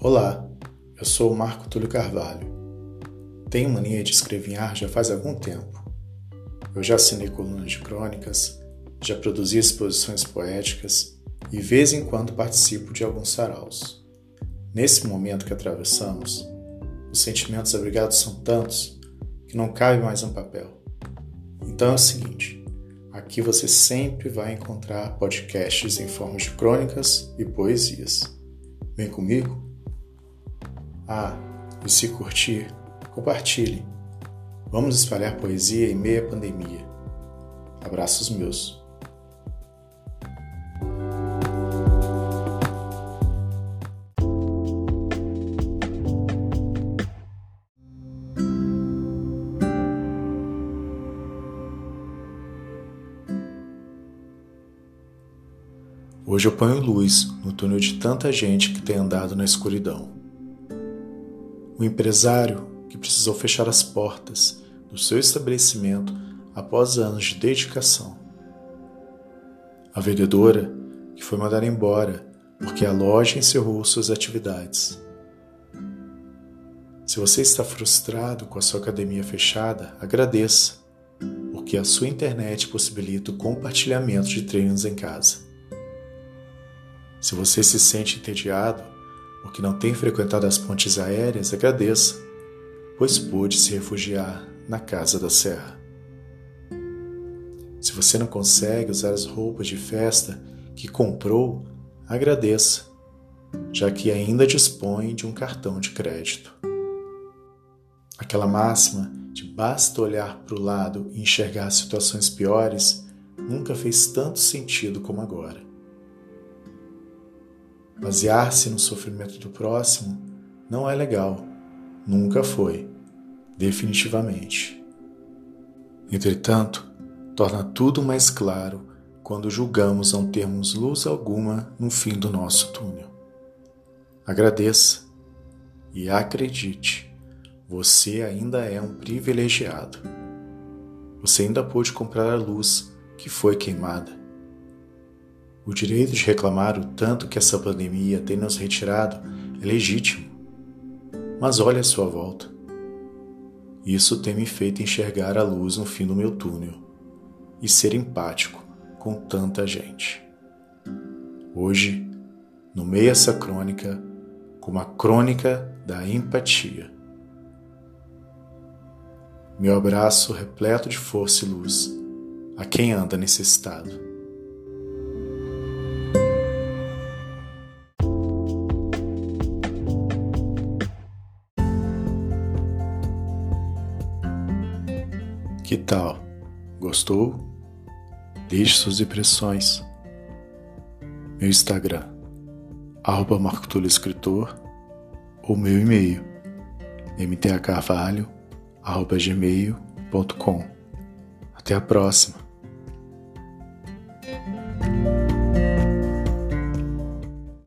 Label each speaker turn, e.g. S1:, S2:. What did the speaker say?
S1: Olá, eu sou o Marco Túlio Carvalho. Tenho mania de escrever já faz algum tempo. Eu já assinei colunas de crônicas, já produzi exposições poéticas e, vez em quando, participo de alguns saraus. Nesse momento que atravessamos, os sentimentos abrigados são tantos que não cabe mais um papel. Então é o seguinte: aqui você sempre vai encontrar podcasts em forma de crônicas e poesias. Vem comigo? Ah, e se curtir, compartilhe. Vamos espalhar poesia em meia pandemia. Abraços meus. Hoje eu ponho luz no túnel de tanta gente que tem andado na escuridão. O empresário que precisou fechar as portas do seu estabelecimento após anos de dedicação. A vendedora que foi mandada embora porque a loja encerrou suas atividades. Se você está frustrado com a sua academia fechada, agradeça, porque a sua internet possibilita o compartilhamento de treinos em casa. Se você se sente entediado porque não tem frequentado as pontes aéreas, agradeça, pois pôde se refugiar na casa da serra. Se você não consegue usar as roupas de festa que comprou, agradeça, já que ainda dispõe de um cartão de crédito. Aquela máxima de basta olhar para o lado e enxergar situações piores nunca fez tanto sentido como agora. Basear-se no sofrimento do próximo não é legal, nunca foi, definitivamente. Entretanto, torna tudo mais claro quando julgamos não termos luz alguma no fim do nosso túnel. Agradeça e acredite, você ainda é um privilegiado. Você ainda pôde comprar a luz que foi queimada. O direito de reclamar o tanto que essa pandemia tem nos retirado é legítimo. Mas olhe à sua volta. Isso tem me feito enxergar a luz no fim do meu túnel e ser empático com tanta gente. Hoje, no meio essa crônica, como a crônica da empatia. Meu abraço repleto de força e luz a quem anda necessitado. Que tal? Gostou? Deixe suas impressões. Meu Instagram, arroba Marco Escritor, ou meu e-mail, mtacarvalho.gmail.com. Até a próxima!